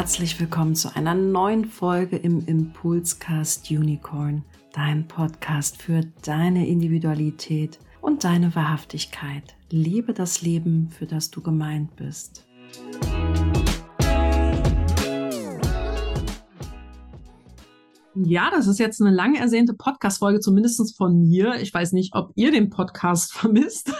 herzlich willkommen zu einer neuen Folge im Impulscast Unicorn, dein Podcast für deine Individualität und deine Wahrhaftigkeit. Liebe das Leben, für das du gemeint bist. Ja, das ist jetzt eine lang ersehnte Podcast-Folge, zumindest von mir. Ich weiß nicht, ob ihr den Podcast vermisst,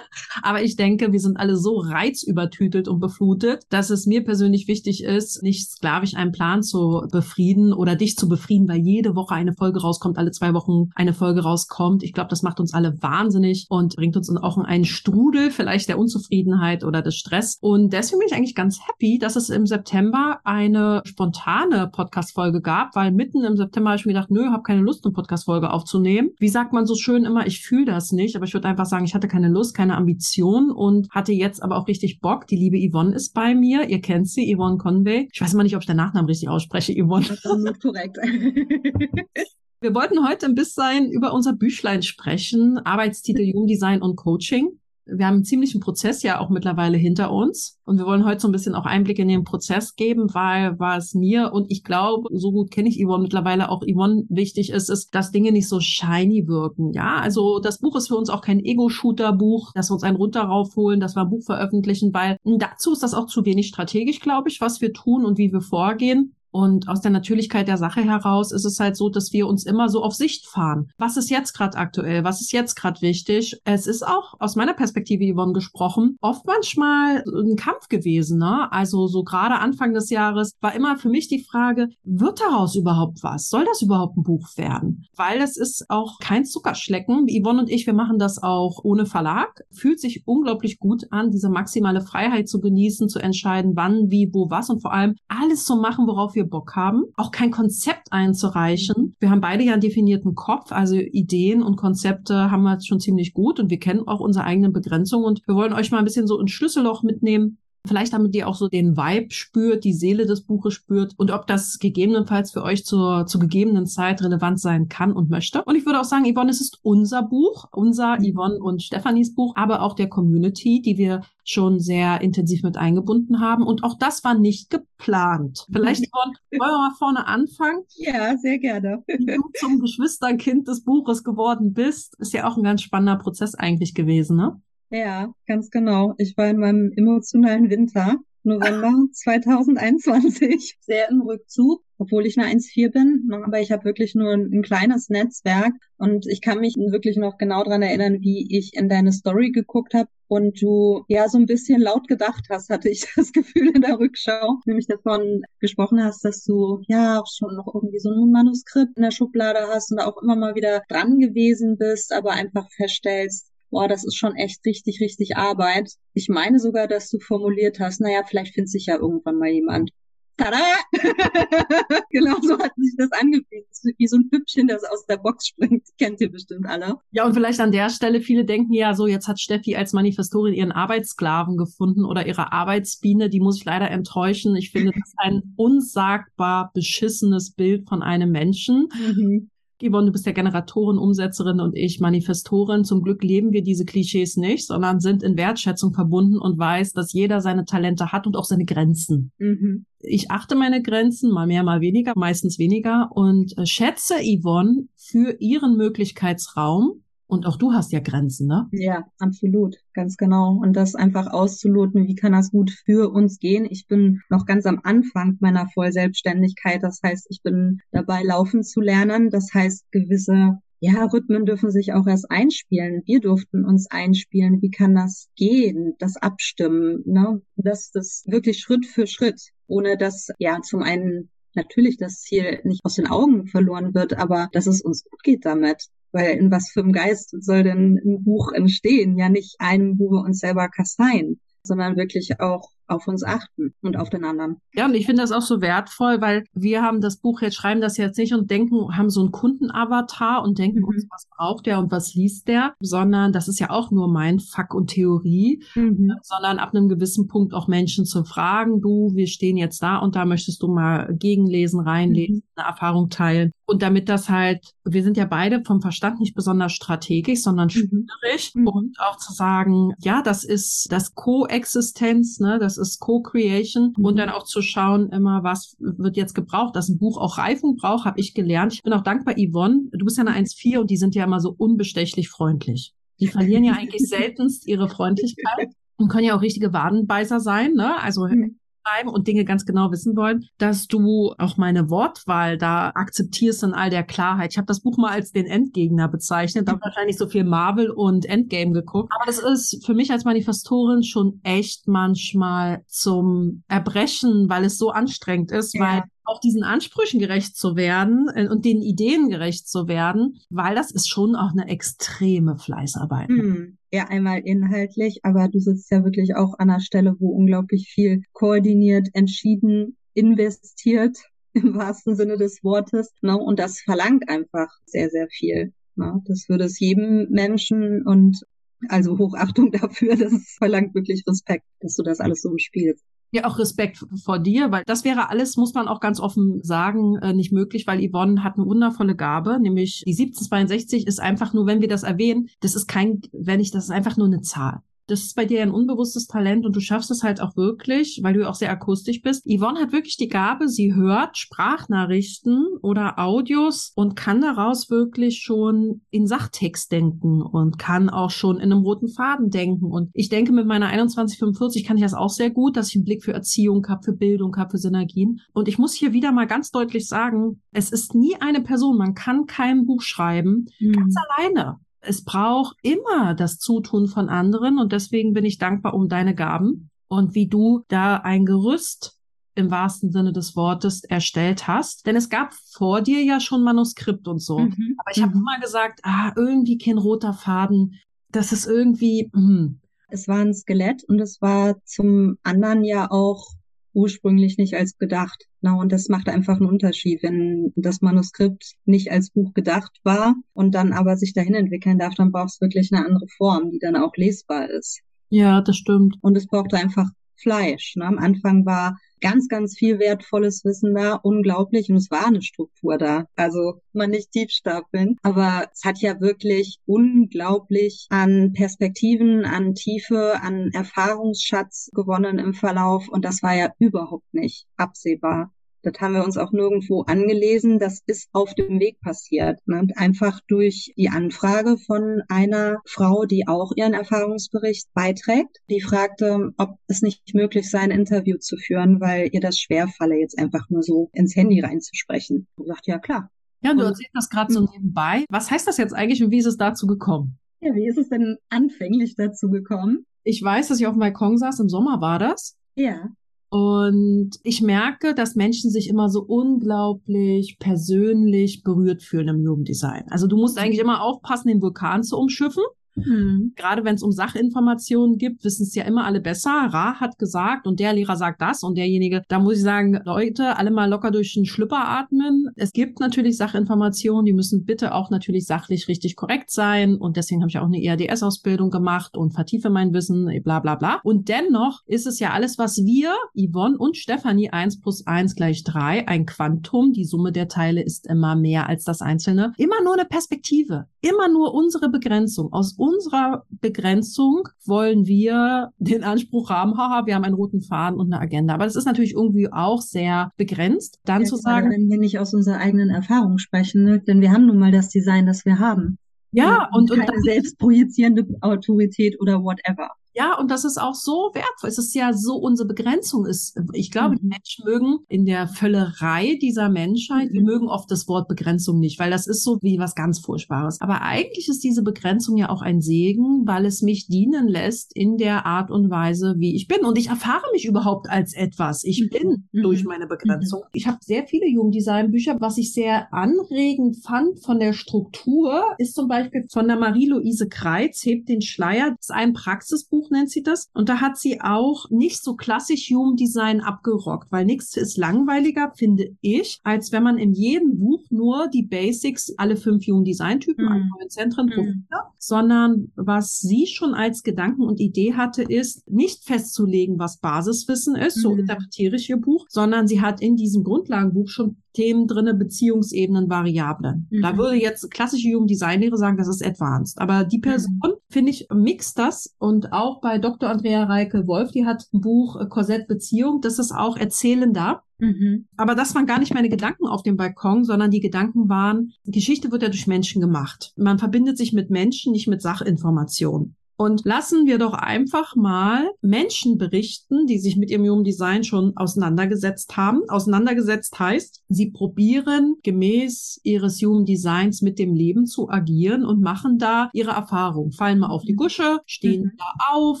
aber ich denke, wir sind alle so reizübertütelt und beflutet, dass es mir persönlich wichtig ist, nicht sklavisch einen Plan zu befrieden oder dich zu befrieden, weil jede Woche eine Folge rauskommt, alle zwei Wochen eine Folge rauskommt. Ich glaube, das macht uns alle wahnsinnig und bringt uns auch in einen Strudel vielleicht der Unzufriedenheit oder des Stress. Und deswegen bin ich eigentlich ganz happy, dass es im September eine spontane Podcast-Folge gab, weil mitten im September habe ich mir gedacht, nö, habe keine Lust, eine Podcast-Folge aufzunehmen. Wie sagt man so schön immer, ich fühle das nicht, aber ich würde einfach sagen, ich hatte keine Lust, keine Ambition und hatte jetzt aber auch richtig Bock. Die liebe Yvonne ist bei mir. Ihr kennt sie, Yvonne Conway. Ich weiß immer nicht, ob ich den Nachnamen richtig ausspreche, Yvonne. Das ist korrekt. Wir wollten heute ein bisschen über unser Büchlein sprechen, Arbeitstitel Jungdesign und Coaching wir haben einen ziemlichen Prozess ja auch mittlerweile hinter uns. Und wir wollen heute so ein bisschen auch Einblick in den Prozess geben, weil was mir und ich glaube, so gut kenne ich Yvonne mittlerweile auch Yvonne wichtig ist, ist, dass Dinge nicht so shiny wirken. Ja, also das Buch ist für uns auch kein Ego-Shooter-Buch, dass wir uns einen runter raufholen, dass wir ein Buch veröffentlichen, weil dazu ist das auch zu wenig strategisch, glaube ich, was wir tun und wie wir vorgehen. Und aus der Natürlichkeit der Sache heraus ist es halt so, dass wir uns immer so auf Sicht fahren. Was ist jetzt gerade aktuell? Was ist jetzt gerade wichtig? Es ist auch aus meiner Perspektive, Yvonne, gesprochen, oft manchmal ein Kampf gewesen. Ne? Also so gerade Anfang des Jahres war immer für mich die Frage, wird daraus überhaupt was? Soll das überhaupt ein Buch werden? Weil es ist auch kein Zuckerschlecken. Yvonne und ich, wir machen das auch ohne Verlag. Fühlt sich unglaublich gut an, diese maximale Freiheit zu genießen, zu entscheiden, wann, wie, wo, was und vor allem alles zu machen, worauf wir wir Bock haben, auch kein Konzept einzureichen. Wir haben beide ja einen definierten Kopf, also Ideen und Konzepte haben wir schon ziemlich gut und wir kennen auch unsere eigenen Begrenzungen und wir wollen euch mal ein bisschen so ein Schlüsselloch mitnehmen, Vielleicht damit ihr auch so den Vibe spürt, die Seele des Buches spürt und ob das gegebenenfalls für euch zur, zur gegebenen Zeit relevant sein kann und möchte. Und ich würde auch sagen, Yvonne, es ist unser Buch, unser mhm. Yvonne und Stefanis Buch, aber auch der Community, die wir schon sehr intensiv mit eingebunden haben. Und auch das war nicht geplant. Vielleicht Yvonne, wollen wir mal vorne anfangen? Ja, sehr gerne. Wie du zum Geschwisterkind des Buches geworden bist, ist ja auch ein ganz spannender Prozess eigentlich gewesen, ne? Ja, ganz genau. Ich war in meinem emotionalen Winter, November 2021, sehr im Rückzug, obwohl ich eine 1,4 bin. Ne, aber ich habe wirklich nur ein, ein, kleines Netzwerk und ich kann mich wirklich noch genau dran erinnern, wie ich in deine Story geguckt habe und du ja so ein bisschen laut gedacht hast, hatte ich das Gefühl in der Rückschau, nämlich davon gesprochen hast, dass du ja auch schon noch irgendwie so ein Manuskript in der Schublade hast und auch immer mal wieder dran gewesen bist, aber einfach feststellst, boah, das ist schon echt richtig, richtig Arbeit. Ich meine sogar, dass du formuliert hast, naja, vielleicht findet sich ja irgendwann mal jemand. Tada! genau so hat sich das angefühlt. Wie so ein Püppchen, das aus der Box springt. Kennt ihr bestimmt alle. Ja, und vielleicht an der Stelle, viele denken ja so, jetzt hat Steffi als Manifestorin ihren Arbeitssklaven gefunden oder ihre Arbeitsbiene. Die muss ich leider enttäuschen. Ich finde das ein unsagbar beschissenes Bild von einem Menschen. Mhm. Yvonne, du bist ja Generatorin, Umsetzerin und ich Manifestorin. Zum Glück leben wir diese Klischees nicht, sondern sind in Wertschätzung verbunden und weiß, dass jeder seine Talente hat und auch seine Grenzen. Mhm. Ich achte meine Grenzen, mal mehr, mal weniger, meistens weniger und äh, schätze Yvonne für ihren Möglichkeitsraum und auch du hast ja Grenzen, ne? Ja, absolut, ganz genau. Und das einfach auszuloten, wie kann das gut für uns gehen? Ich bin noch ganz am Anfang meiner Vollselbstständigkeit. Das heißt, ich bin dabei, laufen zu lernen. Das heißt, gewisse ja, Rhythmen dürfen sich auch erst einspielen. Wir durften uns einspielen. Wie kann das gehen? Das Abstimmen, ne? Das, das wirklich Schritt für Schritt, ohne dass, ja, zum einen natürlich das Ziel nicht aus den Augen verloren wird, aber dass es uns gut geht damit. Weil in was für einem Geist soll denn ein Buch entstehen? Ja, nicht einem, wo wir uns selber kasteien, sondern wirklich auch auf uns achten und auf den anderen. Ja, und ich finde das auch so wertvoll, weil wir haben das Buch jetzt, schreiben das jetzt nicht und denken, haben so einen Kundenavatar und denken mhm. uns, was braucht der und was liest der, sondern das ist ja auch nur mein Fuck und Theorie, mhm. sondern ab einem gewissen Punkt auch Menschen zu fragen, du, wir stehen jetzt da und da möchtest du mal gegenlesen, reinlesen, mhm. eine Erfahrung teilen. Und damit das halt, wir sind ja beide vom Verstand nicht besonders strategisch, sondern mhm. spielerisch mhm. und auch zu sagen, ja, das ist das Koexistenz, ne, das ist Co-Creation Mhm. und dann auch zu schauen, immer was wird jetzt gebraucht, dass ein Buch auch Reifung braucht, habe ich gelernt. Ich bin auch dankbar, Yvonne. Du bist ja eine 1,4 und die sind ja immer so unbestechlich freundlich. Die verlieren ja eigentlich seltenst ihre Freundlichkeit und können ja auch richtige Wadenbeißer sein, ne? Also Mhm. Schreiben und Dinge ganz genau wissen wollen, dass du auch meine Wortwahl da akzeptierst in all der Klarheit. Ich habe das Buch mal als den Endgegner bezeichnet, habe wahrscheinlich so viel Marvel und Endgame geguckt. Aber das ist für mich als Manifestorin schon echt manchmal zum Erbrechen, weil es so anstrengend ist, Ja. weil auch diesen Ansprüchen gerecht zu werden äh, und den Ideen gerecht zu werden, weil das ist schon auch eine extreme Fleißarbeit. Hm. Ja, einmal inhaltlich, aber du sitzt ja wirklich auch an einer Stelle, wo unglaublich viel koordiniert, entschieden, investiert, im wahrsten Sinne des Wortes. Ne? Und das verlangt einfach sehr, sehr viel. Ne? Das würde es jedem Menschen und also Hochachtung dafür, das verlangt wirklich Respekt, dass du das alles so umspielst. Ja, auch Respekt vor dir, weil das wäre alles, muss man auch ganz offen sagen, äh, nicht möglich, weil Yvonne hat eine wundervolle Gabe, nämlich die 1762 ist einfach nur, wenn wir das erwähnen, das ist kein, wenn ich, das ist einfach nur eine Zahl. Das ist bei dir ein unbewusstes Talent und du schaffst es halt auch wirklich, weil du auch sehr akustisch bist. Yvonne hat wirklich die Gabe, sie hört Sprachnachrichten oder Audios und kann daraus wirklich schon in Sachtext denken und kann auch schon in einem roten Faden denken. Und ich denke, mit meiner 2145 kann ich das auch sehr gut, dass ich einen Blick für Erziehung habe, für Bildung habe, für Synergien. Und ich muss hier wieder mal ganz deutlich sagen, es ist nie eine Person, man kann kein Buch schreiben, ganz alleine. Es braucht immer das Zutun von anderen und deswegen bin ich dankbar um deine Gaben und wie du da ein Gerüst im wahrsten Sinne des Wortes erstellt hast. Denn es gab vor dir ja schon Manuskript und so. Mhm. Aber ich habe Mhm. immer gesagt, ah, irgendwie kein roter Faden. Das ist irgendwie, hm. Es war ein Skelett und es war zum anderen ja auch ursprünglich nicht als gedacht. Na, und das macht einfach einen Unterschied, wenn das Manuskript nicht als Buch gedacht war und dann aber sich dahin entwickeln darf, dann braucht es wirklich eine andere Form, die dann auch lesbar ist. Ja, das stimmt. Und es brauchte einfach Fleisch. Ne? Am Anfang war ganz, ganz viel wertvolles Wissen da, unglaublich. Und es war eine Struktur da. Also man nicht tief stapeln. Aber es hat ja wirklich unglaublich an Perspektiven, an Tiefe, an Erfahrungsschatz gewonnen im Verlauf. Und das war ja überhaupt nicht absehbar. Das haben wir uns auch nirgendwo angelesen. Das ist auf dem Weg passiert. Ne? Einfach durch die Anfrage von einer Frau, die auch ihren Erfahrungsbericht beiträgt. Die fragte, ob es nicht möglich sei, ein Interview zu führen, weil ihr das schwerfalle, jetzt einfach nur so ins Handy reinzusprechen. Und sagt, ja klar. Ja, du erzählst das gerade so nebenbei. Was heißt das jetzt eigentlich und wie ist es dazu gekommen? Ja, wie ist es denn anfänglich dazu gekommen? Ich weiß, dass ich auf dem Balkon saß, im Sommer war das. Ja. Und ich merke, dass Menschen sich immer so unglaublich persönlich berührt fühlen im Jugenddesign. Also du musst eigentlich immer aufpassen, den Vulkan zu umschiffen. Mhm. Gerade wenn es um Sachinformationen gibt, wissen es ja immer alle besser. Ra hat gesagt und der Lehrer sagt das und derjenige, da muss ich sagen, Leute, alle mal locker durch den Schlüpper atmen. Es gibt natürlich Sachinformationen, die müssen bitte auch natürlich sachlich richtig korrekt sein und deswegen habe ich auch eine ERDS-Ausbildung gemacht und vertiefe mein Wissen, bla bla bla. Und dennoch ist es ja alles, was wir, Yvonne und Stefanie, eins plus eins gleich drei, ein Quantum, die Summe der Teile ist immer mehr als das Einzelne, immer nur eine Perspektive, immer nur unsere Begrenzung. Aus unserer Begrenzung wollen wir den Anspruch haben, haha, wir haben einen roten Faden und eine Agenda. Aber das ist natürlich irgendwie auch sehr begrenzt. Dann Ja, zu sagen, wenn wir nicht aus unserer eigenen Erfahrung sprechen, ne? denn wir haben nun mal das Design, das wir haben. ja, und, und keine selbstprojizierende Autorität oder whatever. Ja, und das ist auch so wertvoll. Es ist ja so, unsere Begrenzung ist, ich glaube, die Mhm. Menschen mögen in der Völlerei dieser Menschheit, die Mhm. mögen oft das Wort Begrenzung nicht, weil das ist so wie was ganz Furchtbares. Aber eigentlich ist diese Begrenzung ja auch ein Segen, weil es mich dienen lässt in der Art und Weise, wie ich bin. Und ich erfahre mich überhaupt als etwas. Ich Mhm. bin Mhm. durch meine Begrenzung. Ich habe sehr viele Jugenddesign-Bücher. Was ich sehr anregend fand von der Struktur, ist zum Beispiel von der Marie-Louise Kreitz, Hebt den Schleier. Das ist ein Praxisbuch, nennt sie das. Und da hat sie auch nicht so klassisch Human Design abgerockt, weil nichts ist langweiliger, finde ich, als wenn man in jedem Buch nur die Basics, alle fünf Human Design Typen, Mhm. alle neun Zentren, Mhm. Sondern was sie schon als Gedanken und Idee hatte, ist nicht festzulegen, was Basiswissen ist, so Mhm. interpretiere ich ihr Buch, sondern sie hat in diesem Grundlagenbuch schon Themen drinne, Beziehungsebenen, Variablen. Mhm. Da würde jetzt klassische Human Design Lehre sagen, das ist advanced. Aber die mhm. Person, mhm. finde ich, mixt das und auch bei Dr. Andrea Reike Wolf, die hat ein Buch äh, Korsett Beziehung, das ist auch erzählender. Mhm. Aber das waren gar nicht meine Gedanken auf dem Balkon, sondern die Gedanken waren, Geschichte wird ja durch Menschen gemacht. Man verbindet sich mit Menschen, nicht mit Sachinformationen. Und lassen wir doch einfach mal Menschen berichten, die sich mit ihrem Human Design schon auseinandergesetzt haben. Auseinandergesetzt heißt, sie probieren gemäß ihres Human Designs mit dem Leben zu agieren und machen da ihre Erfahrung. Fallen mal auf die Gusche, stehen mhm. da auf,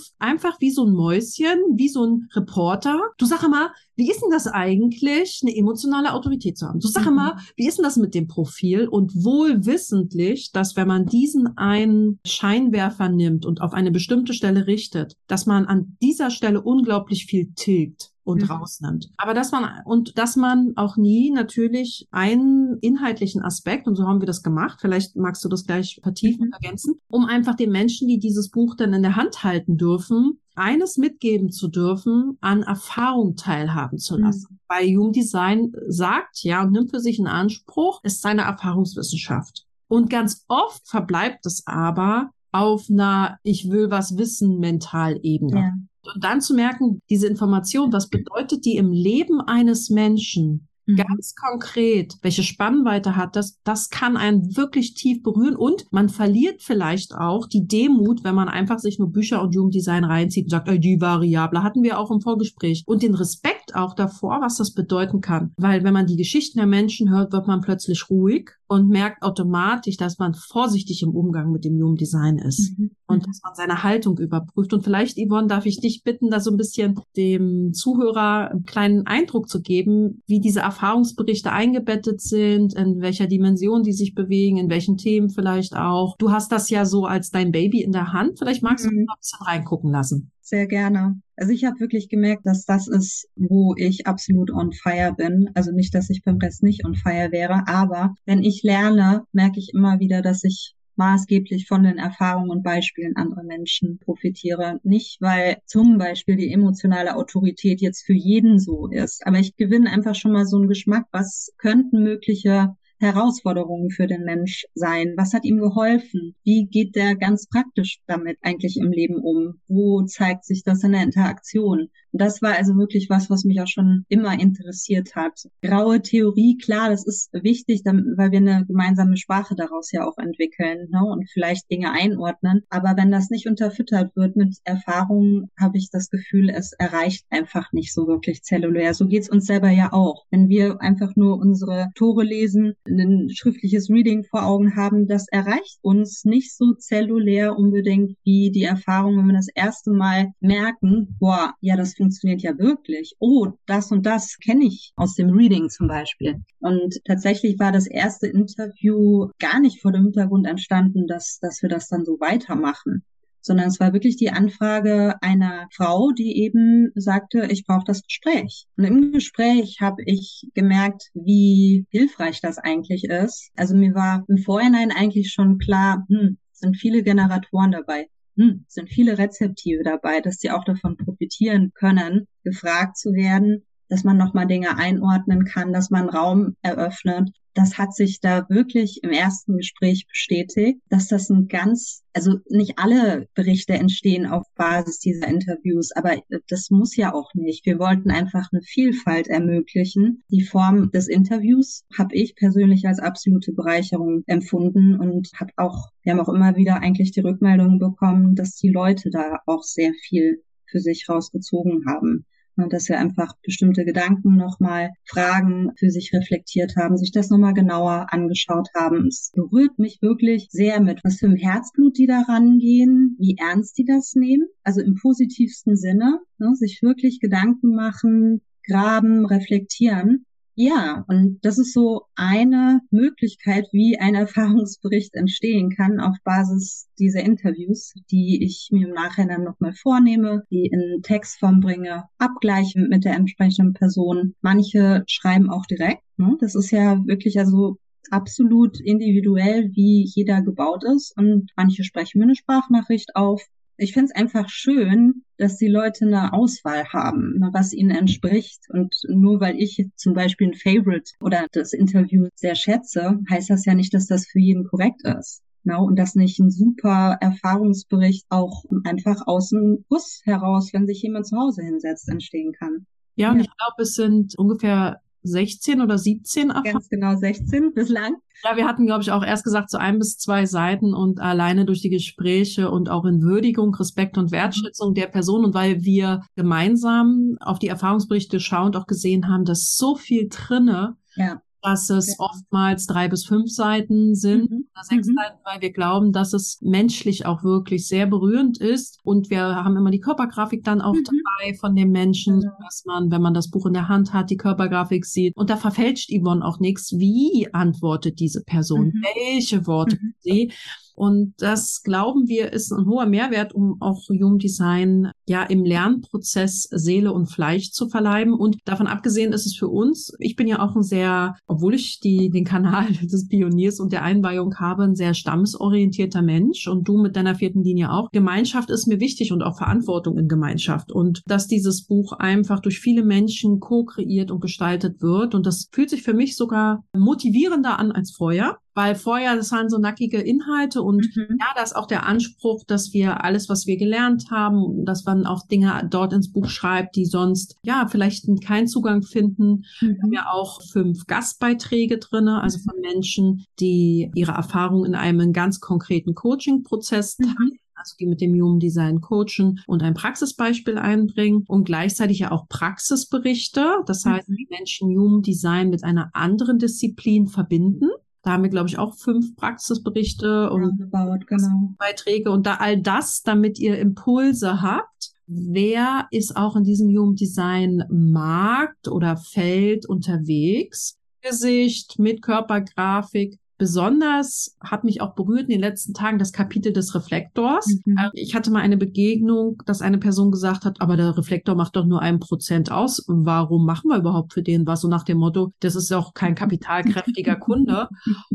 einfach wie so ein Mäuschen, wie so ein Reporter. Du sag mal, wie ist denn das eigentlich, eine emotionale Autorität zu haben? So sag mhm. mal, wie ist denn das mit dem Profil? Und wohl wissentlich, dass wenn man diesen einen Scheinwerfer nimmt und auf eine bestimmte Stelle richtet, dass man an dieser Stelle unglaublich viel tilgt und mhm. rausnimmt. Aber dass man und dass man auch nie natürlich einen inhaltlichen Aspekt und so haben wir das gemacht. Vielleicht magst du das gleich vertiefen mhm. ergänzen, um einfach den Menschen, die dieses Buch dann in der Hand halten dürfen, eines mitgeben zu dürfen, an Erfahrung teilhaben zu mhm. lassen. Mhm. Weil Human Design sagt ja und nimmt für sich in Anspruch, ist seine Erfahrungswissenschaft. Und ganz oft verbleibt es aber auf einer Ich will was wissen Mentalebene. Ja. Und dann zu merken, diese Information, was bedeutet die im Leben eines Menschen? Mhm. Ganz konkret, welche Spannweite hat das? Das kann einen wirklich tief berühren und man verliert vielleicht auch die Demut, wenn man einfach sich nur Bücher und Jugenddesign reinzieht und sagt, ey, die Variable hatten wir auch im Vorgespräch und den Respekt auch davor, was das bedeuten kann. Weil wenn man die Geschichten der Menschen hört, wird man plötzlich ruhig und merkt automatisch, dass man vorsichtig im Umgang mit dem Human Design ist mhm. und dass man seine Haltung überprüft. Und vielleicht, Yvonne, darf ich dich bitten, da so ein bisschen dem Zuhörer einen kleinen Eindruck zu geben, wie diese Erfahrungsberichte eingebettet sind, in welcher Dimension die sich bewegen, in welchen Themen vielleicht auch. Du hast das ja so als dein Baby in der Hand. Vielleicht magst mhm. du mal ein bisschen reingucken lassen. Sehr gerne. Also ich habe wirklich gemerkt, dass das ist, wo ich absolut on fire bin. Also nicht, dass ich beim Rest nicht on fire wäre, aber wenn ich lerne, merke ich immer wieder, dass ich maßgeblich von den Erfahrungen und Beispielen anderer Menschen profitiere. Nicht, weil zum Beispiel die emotionale Autorität jetzt für jeden so ist, aber ich gewinne einfach schon mal so einen Geschmack, was könnten mögliche Herausforderungen für den Mensch sein? Was hat ihm geholfen? Wie geht der ganz praktisch damit eigentlich im Leben um? Wo zeigt sich das in der Interaktion? Das war also wirklich was, was mich auch schon immer interessiert hat. Graue Theorie, klar, das ist wichtig, weil wir eine gemeinsame Sprache daraus ja auch entwickeln ne, und vielleicht Dinge einordnen. Aber wenn das nicht unterfüttert wird mit Erfahrungen, habe ich das Gefühl, es erreicht einfach nicht so wirklich zellulär. So geht's uns selber ja auch. Wenn wir einfach nur unsere Tore lesen, ein schriftliches Reading vor Augen haben, das erreicht uns nicht so zellulär unbedingt wie die Erfahrung, wenn wir das erste Mal merken, boah, ja, das funktioniert ja wirklich. Oh, das und das kenne ich aus dem Reading zum Beispiel. Und tatsächlich war das erste Interview gar nicht vor dem Hintergrund entstanden, dass, dass wir das dann so weitermachen sondern es war wirklich die Anfrage einer Frau, die eben sagte, ich brauche das Gespräch. Und im Gespräch habe ich gemerkt, wie hilfreich das eigentlich ist. Also mir war im Vorhinein eigentlich schon klar, hm, sind viele Generatoren dabei hm, sind viele Rezeptive dabei, dass die auch davon profitieren können, gefragt zu werden, dass man nochmal Dinge einordnen kann, dass man Raum eröffnet. Das hat sich da wirklich im ersten Gespräch bestätigt, dass das ein ganz, also nicht alle Berichte entstehen auf Basis dieser Interviews, aber das muss ja auch nicht. Wir wollten einfach eine Vielfalt ermöglichen. Die Form des Interviews habe ich persönlich als absolute Bereicherung empfunden und habe auch, wir haben auch immer wieder eigentlich die Rückmeldung bekommen, dass die Leute da auch sehr viel für sich rausgezogen haben. Ne, dass wir einfach bestimmte Gedanken nochmal Fragen für sich reflektiert haben, sich das nochmal genauer angeschaut haben. Es berührt mich wirklich sehr mit, was für ein Herzblut die da rangehen, wie ernst die das nehmen, also im positivsten Sinne, ne, sich wirklich Gedanken machen, graben, reflektieren ja, und das ist so eine Möglichkeit, wie ein Erfahrungsbericht entstehen kann auf Basis dieser Interviews, die ich mir im Nachhinein nochmal vornehme, die in Textform bringe, abgleiche mit der entsprechenden Person. Manche schreiben auch direkt. Ne? Das ist ja wirklich also absolut individuell, wie jeder gebaut ist. Und manche sprechen mir eine Sprachnachricht auf, Ich finde es einfach schön, dass die Leute eine Auswahl haben, was ihnen entspricht. Und nur weil ich zum Beispiel ein Favorite oder das Interview sehr schätze, heißt das ja nicht, dass das für jeden korrekt ist. Genau, und dass nicht ein super Erfahrungsbericht auch einfach aus dem Bus heraus, wenn sich jemand zu Hause hinsetzt, entstehen kann. Ja, und ja. ich glaube, es sind ungefähr 16 oder 17 Erfahrungen. Ganz genau 16 bislang. Ja, wir hatten, glaube ich, auch erst gesagt so ein bis zwei Seiten und alleine durch die Gespräche und auch in Würdigung, Respekt und Wertschätzung der Person und weil wir gemeinsam auf die Erfahrungsberichte schauen und auch gesehen haben, dass so viel drinne ja dass es ja. oftmals drei bis fünf Seiten sind mhm. oder sechs mhm. Seiten, weil wir glauben, dass es menschlich auch wirklich sehr berührend ist. Und wir haben immer die Körpergrafik dann auch mhm. dabei von dem Menschen, genau. dass man, wenn man das Buch in der Hand hat, die Körpergrafik sieht. Und da verfälscht Yvonne auch nichts. Wie antwortet diese Person? Mhm. Welche Worte mhm. sie? Und das glauben wir ist ein hoher Mehrwert, um auch Human Design ja im Lernprozess Seele und Fleisch zu verleiben. Und davon abgesehen ist es für uns, ich bin ja auch ein sehr, obwohl ich die, den Kanal des Pioniers und der Einweihung habe, ein sehr stammesorientierter Mensch und du mit deiner vierten Linie auch. Gemeinschaft ist mir wichtig und auch Verantwortung in Gemeinschaft. Und dass dieses Buch einfach durch viele Menschen co-kreiert und gestaltet wird. Und das fühlt sich für mich sogar motivierender an als vorher weil vorher, das waren so nackige Inhalte und mhm. ja, da ist auch der Anspruch, dass wir alles, was wir gelernt haben, dass man auch Dinge dort ins Buch schreibt, die sonst ja vielleicht keinen Zugang finden. Mhm. Wir haben ja auch fünf Gastbeiträge drinne, also von Menschen, die ihre Erfahrungen in einem ganz konkreten Coaching-Prozess mhm. teilen also die mit dem Human Design coachen und ein Praxisbeispiel einbringen und gleichzeitig ja auch Praxisberichte. Das heißt, mhm. die Menschen Human Design mit einer anderen Disziplin verbinden. Da haben wir, glaube ich, auch fünf Praxisberichte und genau. Beiträge und da all das, damit ihr Impulse habt. Wer ist auch in diesem Human Design Markt oder Feld unterwegs? Gesicht mit Körpergrafik, Besonders hat mich auch berührt in den letzten Tagen das Kapitel des Reflektors. Mhm. Äh, ich hatte mal eine Begegnung, dass eine Person gesagt hat, aber der Reflektor macht doch nur ein Prozent aus. Warum machen wir überhaupt für den was? So nach dem Motto, das ist auch kein kapitalkräftiger Kunde.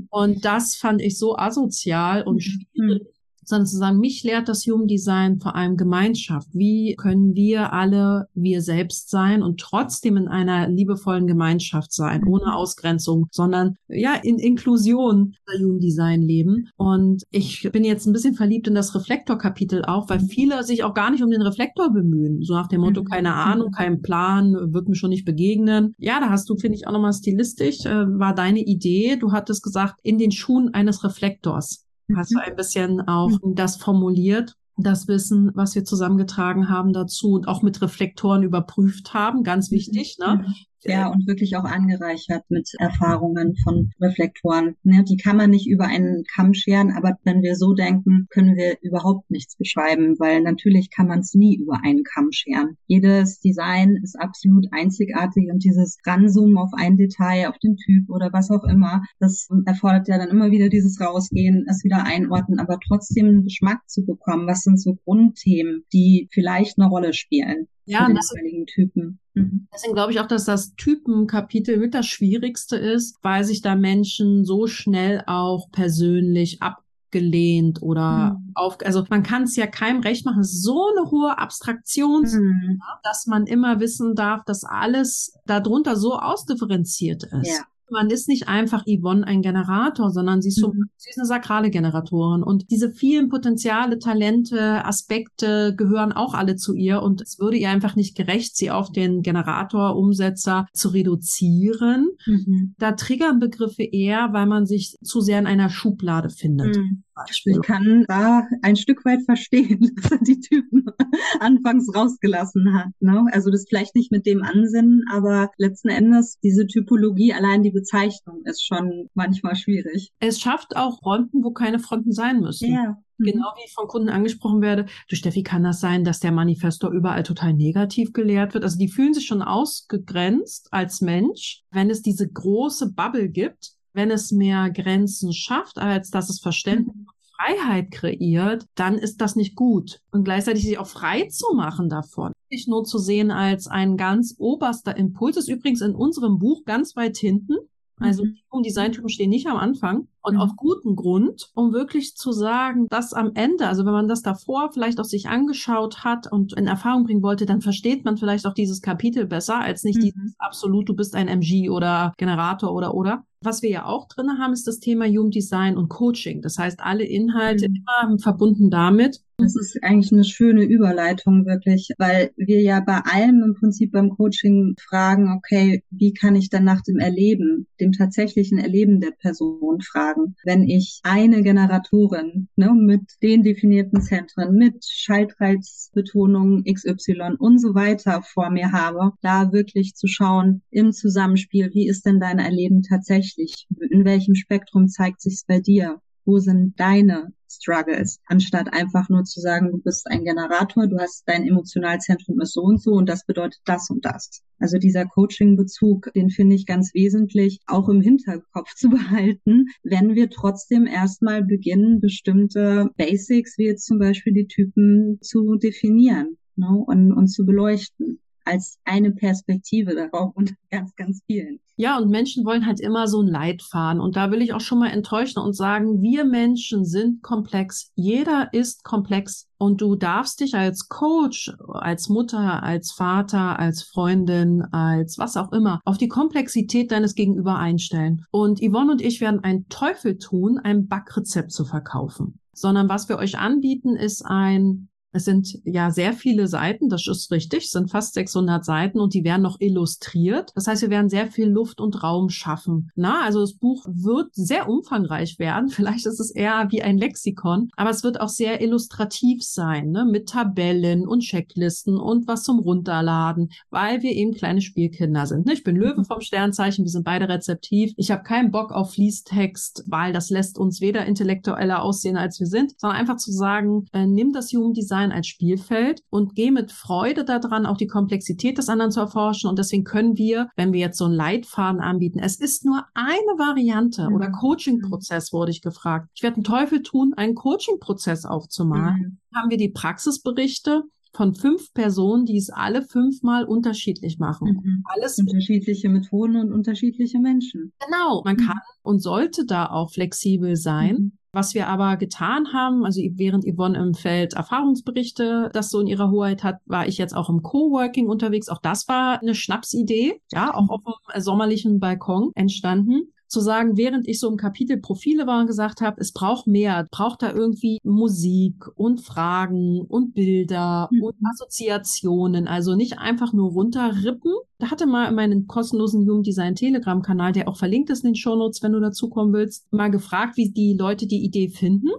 Und das fand ich so asozial und mhm. Sondern zu sagen, mich lehrt das Human Design vor allem Gemeinschaft. Wie können wir alle wir selbst sein und trotzdem in einer liebevollen Gemeinschaft sein, ohne mhm. Ausgrenzung, sondern ja, in Inklusion bei Human Design leben. Und ich bin jetzt ein bisschen verliebt in das Reflektor-Kapitel auch, weil mhm. viele sich auch gar nicht um den Reflektor bemühen. So nach dem Motto, mhm. keine Ahnung, kein Plan, wird mir schon nicht begegnen. Ja, da hast du, finde ich, auch nochmal stilistisch, äh, war deine Idee. Du hattest gesagt, in den Schuhen eines Reflektors hast du mhm. ein bisschen auch mhm. das formuliert, das Wissen, was wir zusammengetragen haben dazu und auch mit Reflektoren überprüft haben, ganz wichtig, ne? Ja, und wirklich auch angereichert mit Erfahrungen von Reflektoren. Ne, die kann man nicht über einen Kamm scheren, aber wenn wir so denken, können wir überhaupt nichts beschreiben, weil natürlich kann man es nie über einen Kamm scheren. Jedes Design ist absolut einzigartig und dieses Ranzoomen auf ein Detail, auf den Typ oder was auch immer, das erfordert ja dann immer wieder dieses Rausgehen, es wieder einordnen, aber trotzdem einen Geschmack zu bekommen. Was sind so Grundthemen, die vielleicht eine Rolle spielen? Ja, und das, Typen. Mhm. Deswegen glaube ich auch, dass das Typenkapitel mit das Schwierigste ist, weil sich da Menschen so schnell auch persönlich abgelehnt oder mhm. auf, also man kann es ja keinem recht machen. Es ist so eine hohe Abstraktion, mhm. dass man immer wissen darf, dass alles darunter so ausdifferenziert ist. Ja man ist nicht einfach Yvonne ein Generator, sondern sie ist, so, mhm. sie ist eine sakrale Generatorin. Und diese vielen Potenziale, Talente, Aspekte gehören auch alle zu ihr. Und es würde ihr einfach nicht gerecht, sie auf den Generator, Umsetzer zu reduzieren. Mhm. Da triggern Begriffe eher, weil man sich zu sehr in einer Schublade findet. Mhm. Ich kann da ein Stück weit verstehen, dass er die Typen anfangs rausgelassen hat. Ne? Also das vielleicht nicht mit dem Ansinnen, aber letzten Endes diese Typologie, allein die Bezeichnung ist schon manchmal schwierig. Es schafft auch Fronten, wo keine Fronten sein müssen. Ja. Mhm. Genau wie ich von Kunden angesprochen werde, du Steffi, kann das sein, dass der Manifestor überall total negativ gelehrt wird? Also die fühlen sich schon ausgegrenzt als Mensch, wenn es diese große Bubble gibt, wenn es mehr Grenzen schafft, als dass es Verständnis und Freiheit kreiert, dann ist das nicht gut. Und gleichzeitig sich auch frei zu machen davon. Nicht nur zu sehen als ein ganz oberster Impuls, ist übrigens in unserem Buch ganz weit hinten. Also mhm. Designtypen stehen nicht am Anfang und mhm. auf guten Grund, um wirklich zu sagen, dass am Ende, also wenn man das davor vielleicht auch sich angeschaut hat und in Erfahrung bringen wollte, dann versteht man vielleicht auch dieses Kapitel besser als nicht mhm. dieses absolut, du bist ein MG oder Generator oder oder. Was wir ja auch drin haben, ist das Thema Human Design und Coaching. Das heißt, alle Inhalte mhm. immer verbunden damit. Das ist eigentlich eine schöne Überleitung wirklich, weil wir ja bei allem im Prinzip beim Coaching fragen, okay, wie kann ich dann nach dem Erleben, dem tatsächlichen Erleben der Person fragen? Wenn ich eine Generatorin ne, mit den definierten Zentren, mit Schaltreizbetonung XY und so weiter vor mir habe, da wirklich zu schauen im Zusammenspiel, wie ist denn dein Erleben tatsächlich? In welchem Spektrum zeigt sich's bei dir? Wo sind deine Struggles, anstatt einfach nur zu sagen, du bist ein Generator, du hast dein Emotionalzentrum ist so und so und das bedeutet das und das. Also dieser Coaching-Bezug, den finde ich ganz wesentlich, auch im Hinterkopf zu behalten, wenn wir trotzdem erstmal beginnen, bestimmte Basics, wie jetzt zum Beispiel die Typen, zu definieren ne, und, und zu beleuchten als eine Perspektive darauf und ganz, ganz vielen. Ja, und Menschen wollen halt immer so ein Leid fahren. Und da will ich auch schon mal enttäuschen und sagen, wir Menschen sind komplex. Jeder ist komplex. Und du darfst dich als Coach, als Mutter, als Vater, als Freundin, als was auch immer, auf die Komplexität deines Gegenüber einstellen. Und Yvonne und ich werden einen Teufel tun, ein Backrezept zu verkaufen. Sondern was wir euch anbieten, ist ein es sind ja sehr viele Seiten, das ist richtig, es sind fast 600 Seiten und die werden noch illustriert. Das heißt, wir werden sehr viel Luft und Raum schaffen. Na, also das Buch wird sehr umfangreich werden. Vielleicht ist es eher wie ein Lexikon, aber es wird auch sehr illustrativ sein, ne? mit Tabellen und Checklisten und was zum Runterladen, weil wir eben kleine Spielkinder sind. Ne? Ich bin Löwe vom Sternzeichen, wir sind beide rezeptiv. Ich habe keinen Bock auf Fließtext, weil das lässt uns weder intellektueller aussehen, als wir sind, sondern einfach zu sagen, äh, nimm das Human Design Design als Spielfeld und gehe mit Freude daran, auch die Komplexität des anderen zu erforschen. Und deswegen können wir, wenn wir jetzt so einen Leitfaden anbieten, es ist nur eine Variante mhm. oder Coaching-Prozess, wurde ich gefragt. Ich werde einen Teufel tun, einen Coaching-Prozess aufzumalen. Mhm. Haben wir die Praxisberichte, von fünf Personen, die es alle fünfmal unterschiedlich machen. Mhm. Alles unterschiedliche Methoden und unterschiedliche Menschen. Genau, man mhm. kann und sollte da auch flexibel sein. Mhm. Was wir aber getan haben, also während Yvonne im Feld Erfahrungsberichte das so in ihrer Hoheit hat, war ich jetzt auch im Coworking unterwegs. Auch das war eine Schnapsidee, ja, auch auf dem sommerlichen Balkon entstanden zu sagen, während ich so im Kapitel Profile war und gesagt habe, es braucht mehr, braucht da irgendwie Musik und Fragen und Bilder mhm. und Assoziationen, also nicht einfach nur runterrippen. Da hatte mal meinen kostenlosen Human Design Telegram Kanal, der auch verlinkt ist in den Shownotes, wenn du dazukommen willst, mal gefragt, wie die Leute die Idee finden.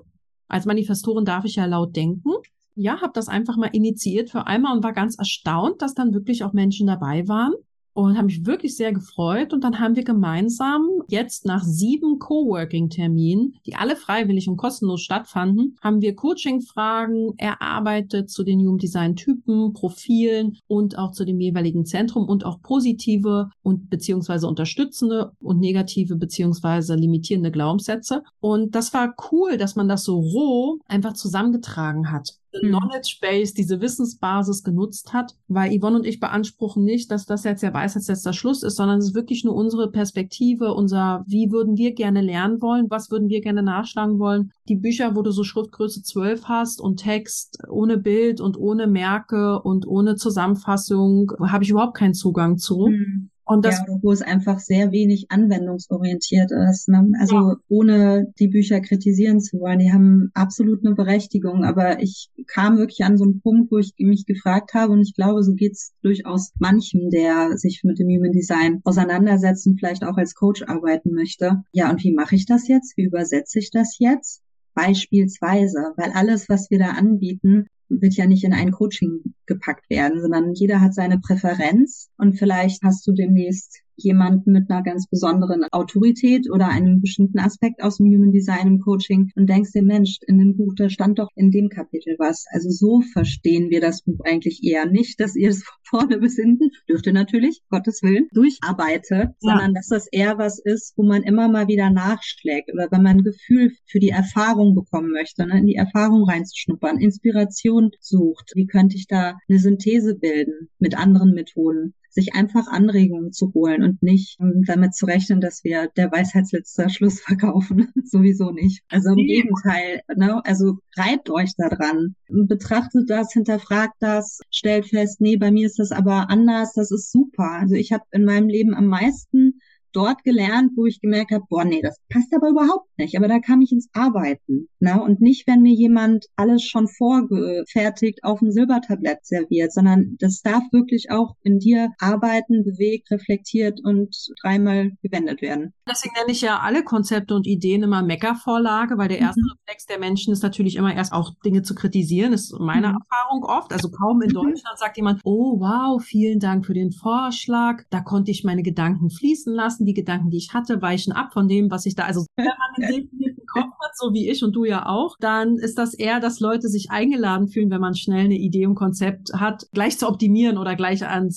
Als Manifestorin darf ich ja laut denken ja, habe das einfach mal initiiert für einmal und war ganz erstaunt, dass dann wirklich auch Menschen dabei waren und habe mich wirklich sehr gefreut. Und dann haben wir gemeinsam jetzt nach sieben Coworking-Terminen, die alle freiwillig und kostenlos stattfanden, haben wir Coaching-Fragen erarbeitet zu den Human Design-Typen, Profilen und auch zu dem jeweiligen Zentrum und auch positive und beziehungsweise unterstützende und negative beziehungsweise limitierende Glaubenssätze. Und das war cool, dass man das so roh einfach zusammengetragen hat. Mhm. Knowledge Base, diese Wissensbasis genutzt hat, weil Yvonne und ich beanspruchen nicht, dass das jetzt der Weisheit jetzt der Schluss ist, sondern es ist wirklich nur unsere Perspektive, unser, wie würden wir gerne lernen wollen, was würden wir gerne nachschlagen wollen. Die Bücher, wo du so Schriftgröße 12 hast und Text ohne Bild und ohne Merke und ohne Zusammenfassung, habe ich überhaupt keinen Zugang zu. Mhm. Und das, ja, wo es einfach sehr wenig anwendungsorientiert ist. Ne? Also ja. ohne die Bücher kritisieren zu wollen, die haben absolut eine Berechtigung. Aber ich kam wirklich an so einen Punkt, wo ich mich gefragt habe, und ich glaube, so geht's durchaus manchem, der sich mit dem Human Design auseinandersetzt und vielleicht auch als Coach arbeiten möchte. Ja, und wie mache ich das jetzt? Wie übersetze ich das jetzt? Beispielsweise, weil alles, was wir da anbieten, wird ja nicht in ein Coaching gepackt werden, sondern jeder hat seine Präferenz und vielleicht hast du demnächst jemanden mit einer ganz besonderen Autorität oder einem bestimmten Aspekt aus dem Human Design im Coaching und denkst dir, Mensch, in dem Buch, da stand doch in dem Kapitel was. Also so verstehen wir das Buch eigentlich eher nicht, dass ihr es von vorne bis hinten, dürft ihr natürlich, Gottes Willen, durcharbeitet, ja. sondern dass das eher was ist, wo man immer mal wieder nachschlägt oder wenn man ein Gefühl für die Erfahrung bekommen möchte, ne, in die Erfahrung reinzuschnuppern, Inspiration sucht. Wie könnte ich da eine Synthese bilden mit anderen Methoden? Sich einfach Anregungen zu holen und nicht um, damit zu rechnen, dass wir der Weisheitsletzter Schluss verkaufen. Sowieso nicht. Also im Gegenteil, ne? also reibt euch da dran, betrachtet das, hinterfragt das, stellt fest, nee, bei mir ist das aber anders, das ist super. Also ich habe in meinem Leben am meisten dort gelernt, wo ich gemerkt habe, boah, nee, das passt aber überhaupt nicht. Aber da kam ich ins Arbeiten. Ne? Und nicht, wenn mir jemand alles schon vorgefertigt auf dem Silbertablett serviert, sondern das darf wirklich auch in dir arbeiten, bewegt, reflektiert und dreimal gewendet werden. Deswegen nenne ich ja alle Konzepte und Ideen immer Meckervorlage, weil der erste mhm. Reflex der Menschen ist natürlich immer erst auch Dinge zu kritisieren, das ist meine mhm. Erfahrung oft. Also kaum in mhm. Deutschland sagt jemand, oh wow, vielen Dank für den Vorschlag, da konnte ich meine Gedanken fließen lassen, die Gedanken, die ich hatte, weichen ab von dem, was ich da, also wenn man einen definierten Kopf hat, so wie ich und du ja auch, dann ist das eher, dass Leute sich eingeladen fühlen, wenn man schnell eine Idee und Konzept hat, gleich zu optimieren oder gleich ans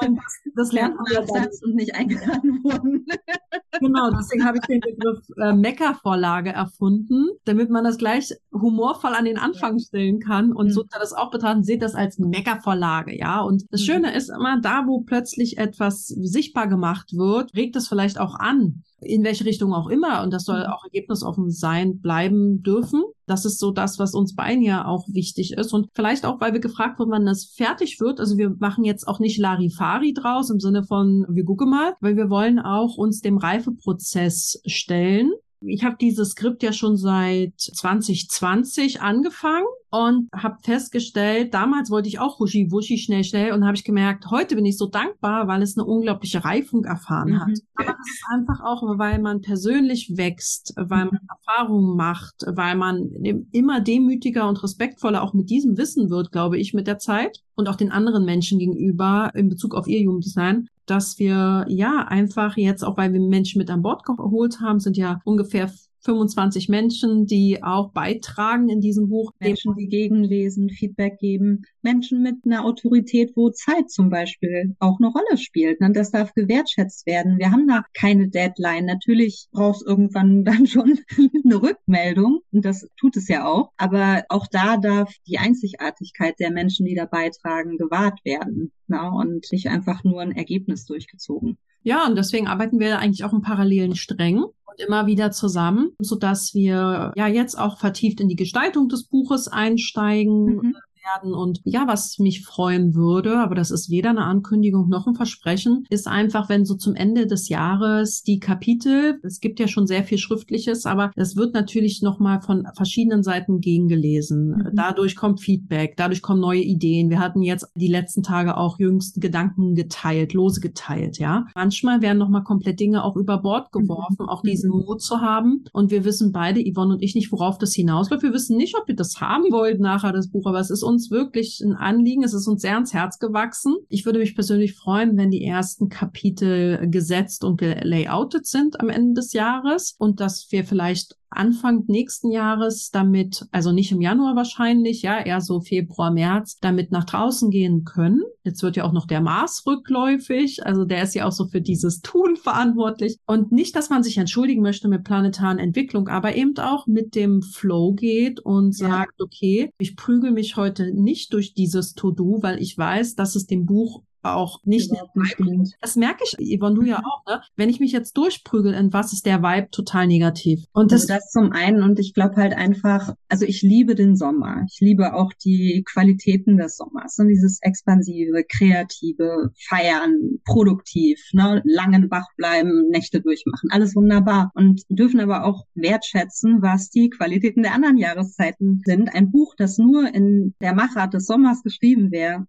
Und das, das lernt man ja selbst und nicht eingeladen wurden. genau, deswegen habe ich den Begriff äh, Meckervorlage erfunden, damit man das gleich humorvoll an den Anfang stellen kann und mhm. so das auch betrachten, seht das als Meckervorlage, ja. Und das mhm. Schöne ist immer, da wo plötzlich etwas sichtbar gemacht wird, regt es vielleicht auch an in welche Richtung auch immer. Und das soll mhm. auch ergebnisoffen sein, bleiben dürfen. Das ist so das, was uns beiden ja auch wichtig ist. Und vielleicht auch, weil wir gefragt wurden, wann das fertig wird. Also wir machen jetzt auch nicht Larifari draus im Sinne von, wir gucken mal, weil wir wollen auch uns dem Reifeprozess stellen. Ich habe dieses Skript ja schon seit 2020 angefangen und habe festgestellt, damals wollte ich auch Huschi Wuschi schnell schnell und habe ich gemerkt, heute bin ich so dankbar, weil es eine unglaubliche Reifung erfahren hat. Mhm. Aber das ist einfach auch, weil man persönlich wächst, weil man mhm. Erfahrungen macht, weil man immer demütiger und respektvoller auch mit diesem Wissen wird, glaube ich, mit der Zeit und auch den anderen Menschen gegenüber in Bezug auf ihr Jugenddesign, dass wir ja einfach jetzt, auch weil wir Menschen mit an Bord geholt haben, sind ja ungefähr 25 Menschen, die auch beitragen in diesem Buch. Menschen, die gegenlesen, Feedback geben. Menschen mit einer Autorität, wo Zeit zum Beispiel auch eine Rolle spielt. Und das darf gewertschätzt werden. Wir haben da keine Deadline. Natürlich brauchst irgendwann dann schon eine Rückmeldung. Und das tut es ja auch. Aber auch da darf die Einzigartigkeit der Menschen, die da beitragen, gewahrt werden. Na, und nicht einfach nur ein Ergebnis durchgezogen. Ja, und deswegen arbeiten wir eigentlich auch in parallelen Strängen und immer wieder zusammen, so dass wir ja jetzt auch vertieft in die Gestaltung des Buches einsteigen. Mhm werden. Und ja, was mich freuen würde, aber das ist weder eine Ankündigung noch ein Versprechen, ist einfach, wenn so zum Ende des Jahres die Kapitel, es gibt ja schon sehr viel Schriftliches, aber es wird natürlich nochmal von verschiedenen Seiten gegengelesen. Mhm. Dadurch kommt Feedback, dadurch kommen neue Ideen. Wir hatten jetzt die letzten Tage auch jüngsten Gedanken geteilt, lose geteilt, ja. Manchmal werden nochmal komplett Dinge auch über Bord mhm. geworfen, mhm. auch diesen Mut zu haben. Und wir wissen beide, Yvonne und ich, nicht, worauf das hinausläuft. Wir wissen nicht, ob wir das haben wollt nachher, das Buch, aber es ist uns wirklich ein Anliegen. Es ist uns sehr ans Herz gewachsen. Ich würde mich persönlich freuen, wenn die ersten Kapitel gesetzt und gelayoutet sind am Ende des Jahres und dass wir vielleicht Anfang nächsten Jahres damit, also nicht im Januar wahrscheinlich, ja, eher so Februar, März, damit nach draußen gehen können. Jetzt wird ja auch noch der Mars rückläufig, also der ist ja auch so für dieses Tun verantwortlich. Und nicht, dass man sich entschuldigen möchte mit planetaren Entwicklung, aber eben auch mit dem Flow geht und sagt, ja. okay, ich prügel mich heute nicht durch dieses To-Do, weil ich weiß, dass es dem Buch auch nicht. nicht das merke ich, Yvonne, du ja mhm. auch, ne? Wenn ich mich jetzt durchprügel in was, ist der Vibe total negativ. Und das, also das zum einen und ich glaube halt einfach, also ich liebe den Sommer. Ich liebe auch die Qualitäten des Sommers und dieses expansive, kreative, feiern, produktiv, ne? lange wach bleiben, Nächte durchmachen, alles wunderbar. Und dürfen aber auch wertschätzen, was die Qualitäten der anderen Jahreszeiten sind. Ein Buch, das nur in der Machart des Sommers geschrieben wäre,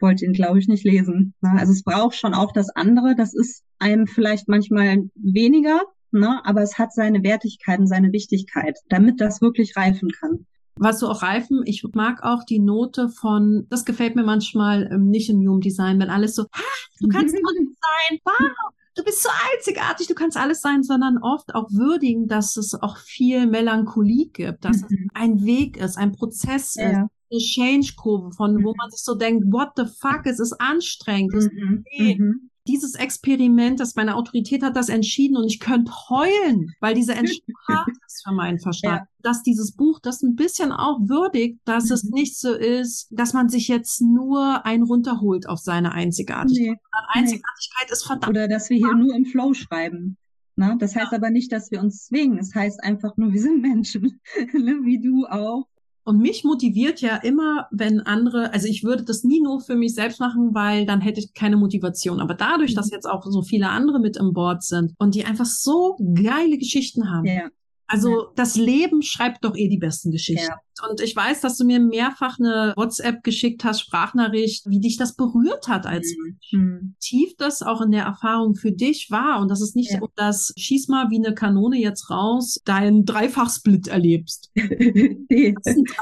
wollte ihn, glaube ich, nicht lesen. Also es braucht schon auch das andere. Das ist einem vielleicht manchmal weniger, ne? aber es hat seine Wertigkeiten, seine Wichtigkeit, damit das wirklich reifen kann. Was so auch reifen, ich mag auch die Note von, das gefällt mir manchmal ähm, nicht im Human Design, wenn alles so, ah, du kannst alles sein, wow, du bist so einzigartig, du kannst alles sein, sondern oft auch würdigen, dass es auch viel Melancholie gibt, dass mhm. es ein Weg ist, ein Prozess ja. ist, eine Change-Kurve von, wo mhm. man sich so denkt, what the fuck, es ist anstrengend, es mhm. mhm. dieses Experiment, dass meine Autorität hat das entschieden und ich könnte heulen, weil diese Entscheidung hart ist für meinen Verstand. Ja. Dass dieses Buch das ein bisschen auch würdigt, dass mhm. es nicht so ist, dass man sich jetzt nur ein runterholt auf seine Einzigartigkeit. Nee. Einzigartigkeit nee. ist verdammt. Oder dass wir hier nur im Flow schreiben. Na, das heißt aber nicht, dass wir uns zwingen. Es heißt einfach nur, wir sind Menschen, ne, wie du auch. Und mich motiviert ja immer, wenn andere, also ich würde das nie nur für mich selbst machen, weil dann hätte ich keine Motivation. Aber dadurch, dass mhm. jetzt auch so viele andere mit im Board sind und die einfach so geile Geschichten haben, ja. Also ja. das Leben schreibt doch eh die besten Geschichten. Ja. Und ich weiß, dass du mir mehrfach eine WhatsApp geschickt hast, Sprachnachricht, wie dich das berührt hat als mhm. Mensch. Mhm. Tief das auch in der Erfahrung für dich war und dass es nicht ja. so, dass schieß mal wie eine Kanone jetzt raus, deinen Dreifachsplit erlebst. nee.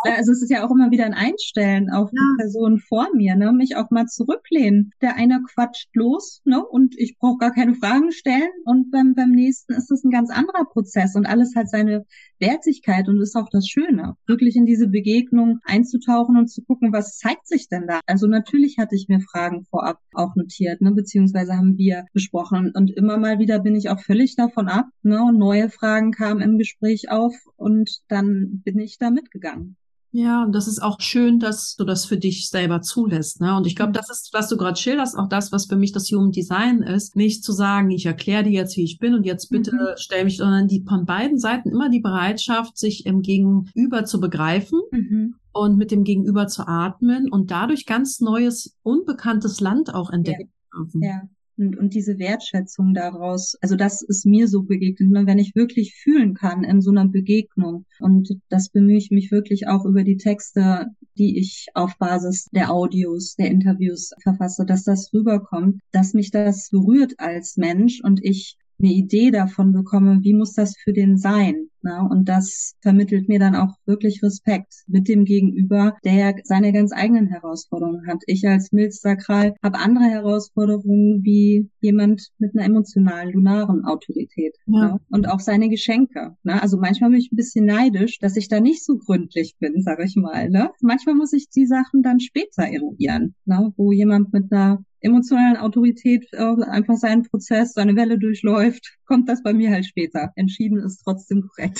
Also es ist ja auch immer wieder ein Einstellen auf ja. die Person vor mir, ne? mich auch mal zurücklehnen. Der eine quatscht los ne? und ich brauche gar keine Fragen stellen und beim, beim nächsten ist es ein ganz anderer Prozess und alles hat seine Wertigkeit und ist auch das Schöne, wirklich in diese Begegnung einzutauchen und zu gucken, was zeigt sich denn da. Also natürlich hatte ich mir Fragen vorab auch notiert, ne, beziehungsweise haben wir besprochen und immer mal wieder bin ich auch völlig davon ab, ne, neue Fragen kamen im Gespräch auf und dann bin ich da mitgegangen. Ja, und das ist auch schön, dass du das für dich selber zulässt. Ne? Und ich glaube, mhm. das ist, was du gerade schilderst, auch das, was für mich das Human Design ist. Nicht zu sagen, ich erkläre dir jetzt, wie ich bin und jetzt bitte mhm. stell mich, sondern die von beiden Seiten immer die Bereitschaft, sich im Gegenüber zu begreifen. Mhm. Und mit dem Gegenüber zu atmen und dadurch ganz neues, unbekanntes Land auch entdecken ja. dürfen. Ja und, und diese Wertschätzung daraus, also das ist mir so begegnet, ne, wenn ich wirklich fühlen kann in so einer Begegnung. Und das bemühe ich mich wirklich auch über die Texte, die ich auf Basis der Audios, der Interviews verfasse, dass das rüberkommt, dass mich das berührt als Mensch und ich eine Idee davon bekomme, wie muss das für den sein. Ne? Und das vermittelt mir dann auch wirklich Respekt mit dem Gegenüber, der ja seine ganz eigenen Herausforderungen hat. Ich als Milzsakral habe andere Herausforderungen wie jemand mit einer emotionalen, lunaren Autorität. Ja. Ne? Und auch seine Geschenke. Ne? Also manchmal bin ich ein bisschen neidisch, dass ich da nicht so gründlich bin, sage ich mal. Ne? Manchmal muss ich die Sachen dann später eruieren, ne? wo jemand mit einer emotionalen Autorität äh, einfach seinen Prozess, seine Welle durchläuft, kommt das bei mir halt später. Entschieden ist trotzdem korrekt.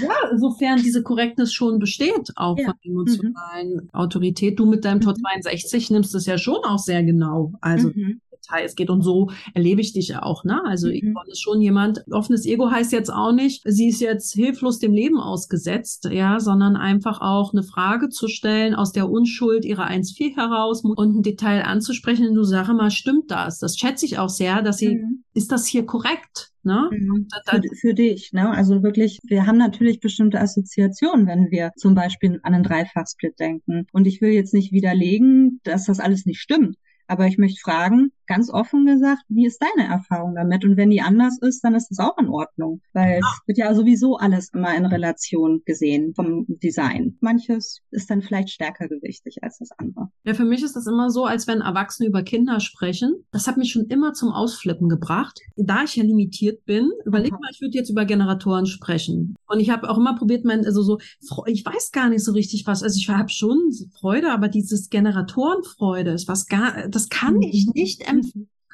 Ja, sofern diese Korrektness schon besteht, auch ja. von emotionalen mhm. Autorität. Du mit deinem Tor 62 mhm. nimmst es ja schon auch sehr genau. Also mhm. Details geht. Und so erlebe ich dich ja auch, ne? Also mhm. Yvonne ist schon jemand, offenes Ego heißt jetzt auch nicht, sie ist jetzt hilflos dem Leben ausgesetzt, ja, sondern einfach auch eine Frage zu stellen aus der Unschuld ihrer 1-4 heraus und ein Detail anzusprechen, und du sag mal, stimmt das? Das schätze ich auch sehr, dass sie, mhm. ist das hier korrekt? Ne? Mhm. Für, für, dich, ne? Also wirklich, wir haben natürlich bestimmte Assoziationen, wenn wir zum Beispiel an einen Dreifachsplit denken. Und ich will jetzt nicht widerlegen, dass das alles nicht stimmt. Aber ich möchte fragen, ganz offen gesagt, wie ist deine Erfahrung damit? Und wenn die anders ist, dann ist es auch in Ordnung, weil es wird ja sowieso alles immer in Relation gesehen vom Design. Manches ist dann vielleicht stärker gewichtig als das andere. Ja, für mich ist das immer so, als wenn Erwachsene über Kinder sprechen. Das hat mich schon immer zum Ausflippen gebracht. Da ich ja limitiert bin, überleg mal, ich würde jetzt über Generatoren sprechen. Und ich habe auch immer probiert, mein, also so, ich weiß gar nicht so richtig was. Also ich habe schon Freude, aber dieses Generatorenfreude ist was gar, das kann mhm. ich nicht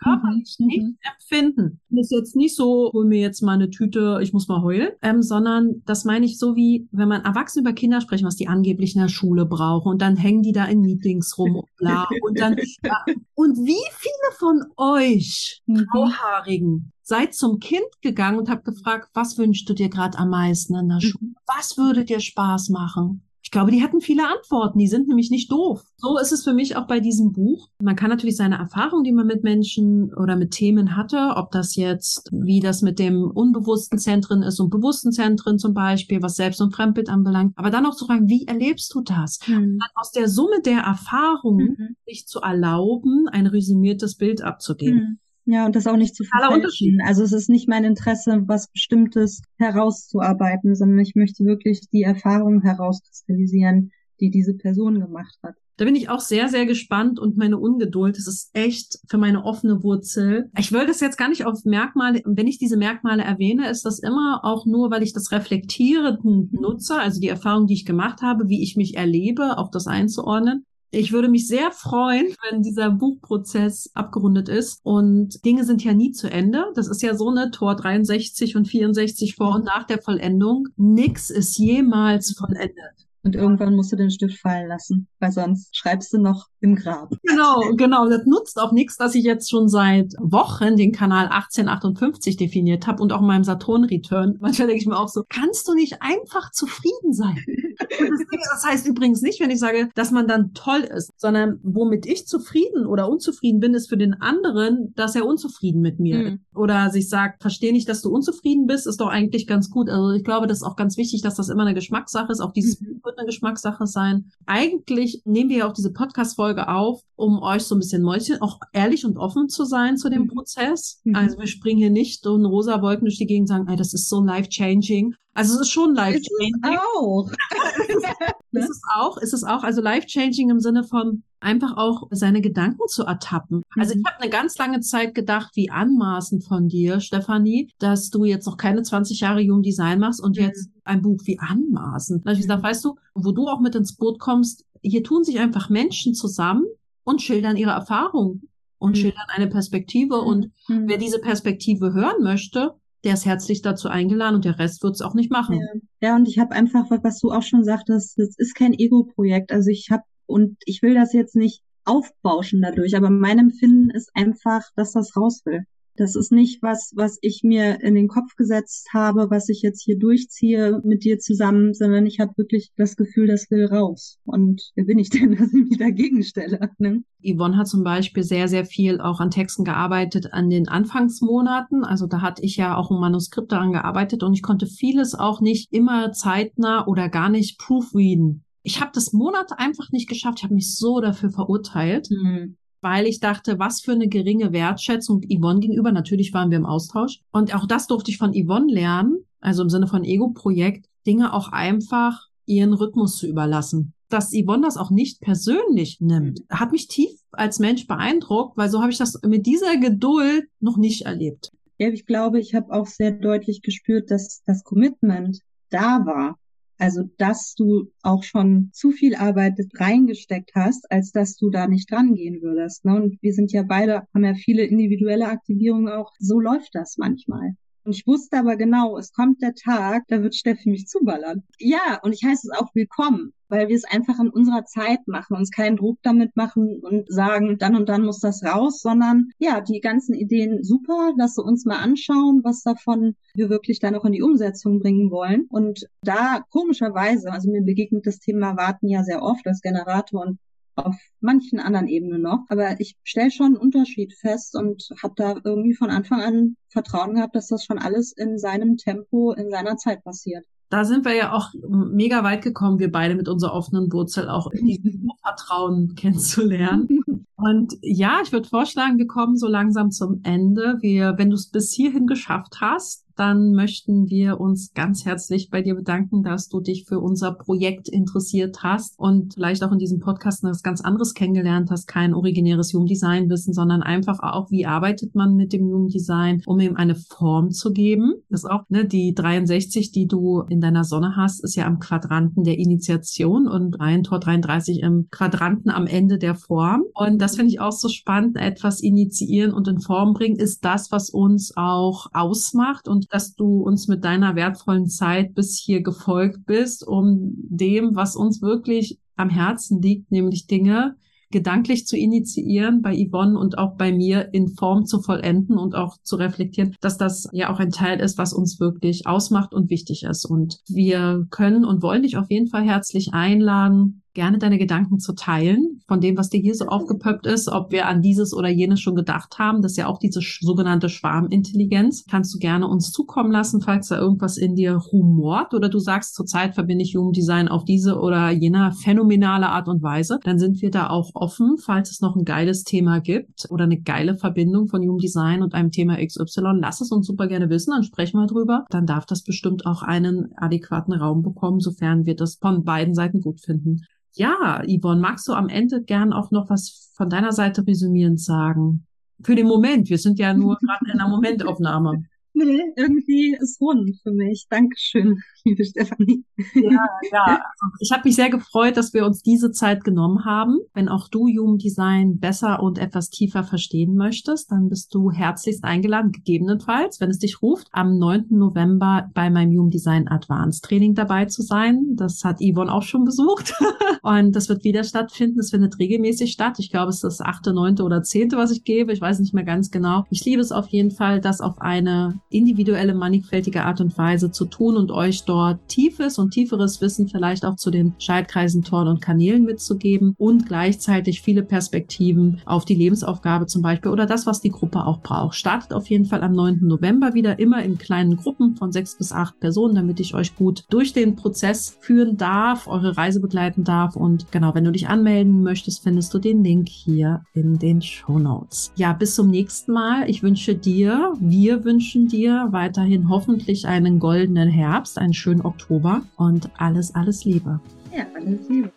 körperlich mhm. nicht mhm. empfinden. Das ist jetzt nicht so, hol mir jetzt mal eine Tüte, ich muss mal heulen, ähm, sondern das meine ich so wie, wenn man erwachsen über Kinder sprechen, was die angeblich in der Schule brauchen und dann hängen die da in Meetings rum und bla und dann, ja. und wie viele von euch mhm. Grauhaarigen seid zum Kind gegangen und habt gefragt, was wünschst du dir gerade am meisten in der Schule? Was würde dir Spaß machen? Ich glaube, die hatten viele Antworten. Die sind nämlich nicht doof. So ist es für mich auch bei diesem Buch. Man kann natürlich seine Erfahrungen, die man mit Menschen oder mit Themen hatte, ob das jetzt, wie das mit dem unbewussten Zentren ist und bewussten Zentren zum Beispiel, was Selbst- und Fremdbild anbelangt, aber dann auch zu fragen, wie erlebst du das? Mhm. aus der Summe der Erfahrungen mhm. sich zu erlauben, ein resümiertes Bild abzugeben. Mhm. Ja, und das auch nicht zu verfälschen. Also es ist nicht mein Interesse, was Bestimmtes herauszuarbeiten, sondern ich möchte wirklich die Erfahrung herauskristallisieren, die diese Person gemacht hat. Da bin ich auch sehr, sehr gespannt und meine Ungeduld, das ist echt für meine offene Wurzel. Ich will das jetzt gar nicht auf Merkmale, wenn ich diese Merkmale erwähne, ist das immer auch nur, weil ich das reflektierend nutze, also die Erfahrung, die ich gemacht habe, wie ich mich erlebe, auch das einzuordnen. Ich würde mich sehr freuen, wenn dieser Buchprozess abgerundet ist. Und Dinge sind ja nie zu Ende. Das ist ja so eine Tor 63 und 64 vor und nach der Vollendung. Nix ist jemals vollendet. Und irgendwann musst du den Stift fallen lassen, weil sonst schreibst du noch im Grab. Genau, genau. Das nutzt auch nichts, dass ich jetzt schon seit Wochen den Kanal 1858 definiert habe und auch in meinem Saturn-Return. Manchmal denke ich mir auch so, kannst du nicht einfach zufrieden sein? Das heißt übrigens nicht, wenn ich sage, dass man dann toll ist, sondern womit ich zufrieden oder unzufrieden bin, ist für den anderen, dass er unzufrieden mit mir mhm. ist. Oder sich sagt, verstehe nicht, dass du unzufrieden bist, ist doch eigentlich ganz gut. Also ich glaube, das ist auch ganz wichtig, dass das immer eine Geschmackssache ist. Auch dieses mhm. wird eine Geschmackssache sein. Eigentlich nehmen wir ja auch diese Podcast-Folge auf, um euch so ein bisschen Mäuschen, auch ehrlich und offen zu sein zu dem mhm. Prozess. Mhm. Also wir springen hier nicht so in rosa Wolken durch die Gegend und sagen, ey, das ist so life-changing. Also es ist schon life-changing. Auch. ist es auch, ist es auch. Also life-changing im Sinne von einfach auch seine Gedanken zu ertappen. Also ich mhm. habe eine ganz lange Zeit gedacht, wie anmaßend von dir, Stefanie, dass du jetzt noch keine 20 Jahre Jung Design machst und mhm. jetzt ein Buch wie anmaßend. Da habe ich gesagt, weißt du, wo du auch mit ins Boot kommst, hier tun sich einfach Menschen zusammen und schildern ihre Erfahrung und mhm. schildern eine Perspektive. Und mhm. wer diese Perspektive hören möchte, der ist herzlich dazu eingeladen und der Rest wird es auch nicht machen. Ja, ja und ich habe einfach, was du auch schon sagtest, das ist kein Ego-Projekt. Also ich habe, und ich will das jetzt nicht aufbauschen dadurch, aber mein Empfinden ist einfach, dass das raus will. Das ist nicht was, was ich mir in den Kopf gesetzt habe, was ich jetzt hier durchziehe mit dir zusammen, sondern ich habe wirklich das Gefühl, das will raus. Und wer bin ich denn, dass ich mich dagegen stelle? Ne? Yvonne hat zum Beispiel sehr, sehr viel auch an Texten gearbeitet an den Anfangsmonaten. Also da hatte ich ja auch ein Manuskript daran gearbeitet und ich konnte vieles auch nicht immer zeitnah oder gar nicht proofreaden. Ich habe das Monat einfach nicht geschafft. Ich habe mich so dafür verurteilt. Mhm weil ich dachte, was für eine geringe Wertschätzung Yvonne gegenüber. Natürlich waren wir im Austausch. Und auch das durfte ich von Yvonne lernen, also im Sinne von Ego-Projekt, Dinge auch einfach ihren Rhythmus zu überlassen. Dass Yvonne das auch nicht persönlich nimmt, hat mich tief als Mensch beeindruckt, weil so habe ich das mit dieser Geduld noch nicht erlebt. Ja, ich glaube, ich habe auch sehr deutlich gespürt, dass das Commitment da war. Also, dass du auch schon zu viel Arbeit reingesteckt hast, als dass du da nicht dran gehen würdest. Ne? Und wir sind ja beide, haben ja viele individuelle Aktivierungen auch. So läuft das manchmal. Und ich wusste aber genau, es kommt der Tag, da wird Steffi mich zuballern. Ja, und ich heiße es auch willkommen, weil wir es einfach in unserer Zeit machen, uns keinen Druck damit machen und sagen, dann und dann muss das raus, sondern ja, die ganzen Ideen super, lass sie uns mal anschauen, was davon wir wirklich dann auch in die Umsetzung bringen wollen. Und da komischerweise, also mir begegnet das Thema Warten ja sehr oft als Generator und auf manchen anderen Ebenen noch. Aber ich stelle schon einen Unterschied fest und habe da irgendwie von Anfang an Vertrauen gehabt, dass das schon alles in seinem Tempo, in seiner Zeit passiert. Da sind wir ja auch mega weit gekommen, wir beide mit unserer offenen Wurzel auch dieses Vertrauen kennenzulernen. Und ja, ich würde vorschlagen, wir kommen so langsam zum Ende. Wir, wenn du es bis hierhin geschafft hast, dann möchten wir uns ganz herzlich bei dir bedanken, dass du dich für unser Projekt interessiert hast und vielleicht auch in diesem Podcast etwas ganz anderes kennengelernt hast, kein originäres Human Design Wissen, sondern einfach auch, wie arbeitet man mit dem Human Design, um ihm eine Form zu geben. Das ist auch, ne, die 63, die du in deiner Sonne hast, ist ja am Quadranten der Initiation und ein Tor 33 im Quadranten am Ende der Form. Und das finde ich auch so spannend, etwas initiieren und in Form bringen, ist das, was uns auch ausmacht und dass du uns mit deiner wertvollen Zeit bis hier gefolgt bist, um dem, was uns wirklich am Herzen liegt, nämlich Dinge gedanklich zu initiieren bei Yvonne und auch bei mir in Form zu vollenden und auch zu reflektieren, dass das ja auch ein Teil ist, was uns wirklich ausmacht und wichtig ist. Und wir können und wollen dich auf jeden Fall herzlich einladen, gerne deine Gedanken zu teilen von dem, was dir hier so aufgepöppt ist, ob wir an dieses oder jenes schon gedacht haben. Das ist ja auch diese sogenannte Schwarmintelligenz. Kannst du gerne uns zukommen lassen, falls da irgendwas in dir rumort oder du sagst, zurzeit verbinde ich Human Design auf diese oder jener phänomenale Art und Weise. Dann sind wir da auch offen, falls es noch ein geiles Thema gibt oder eine geile Verbindung von Human Design und einem Thema XY. Lass es uns super gerne wissen, dann sprechen wir drüber. Dann darf das bestimmt auch einen adäquaten Raum bekommen, sofern wir das von beiden Seiten gut finden. Ja, Yvonne, magst du am Ende gern auch noch was von deiner Seite resümierend sagen? Für den Moment, wir sind ja nur gerade in einer Momentaufnahme. Nee, irgendwie ist rund für mich. Dankeschön, liebe Stefanie. Ja, ja. Also ich habe mich sehr gefreut, dass wir uns diese Zeit genommen haben. Wenn auch du Jugenddesign besser und etwas tiefer verstehen möchtest, dann bist du herzlichst eingeladen, gegebenenfalls, wenn es dich ruft, am 9. November bei meinem Jugenddesign Advanced Training dabei zu sein. Das hat Yvonne auch schon besucht. und das wird wieder stattfinden. Es findet regelmäßig statt. Ich glaube, es ist das achte, neunte oder zehnte, was ich gebe. Ich weiß nicht mehr ganz genau. Ich liebe es auf jeden Fall, das auf eine individuelle, mannigfältige Art und Weise zu tun und euch dort tiefes und tieferes Wissen vielleicht auch zu den Schaltkreisen, Toren und Kanälen mitzugeben und gleichzeitig viele Perspektiven auf die Lebensaufgabe zum Beispiel oder das, was die Gruppe auch braucht. Startet auf jeden Fall am 9. November wieder, immer in kleinen Gruppen von sechs bis acht Personen, damit ich euch gut durch den Prozess führen darf, eure Reise begleiten darf. Und genau, wenn du dich anmelden möchtest, findest du den Link hier in den Show Notes. Ja, bis zum nächsten Mal. Ich wünsche dir, wir wünschen dir weiterhin hoffentlich einen goldenen Herbst, einen schönen Oktober und alles, alles Liebe. Ja, alles Liebe.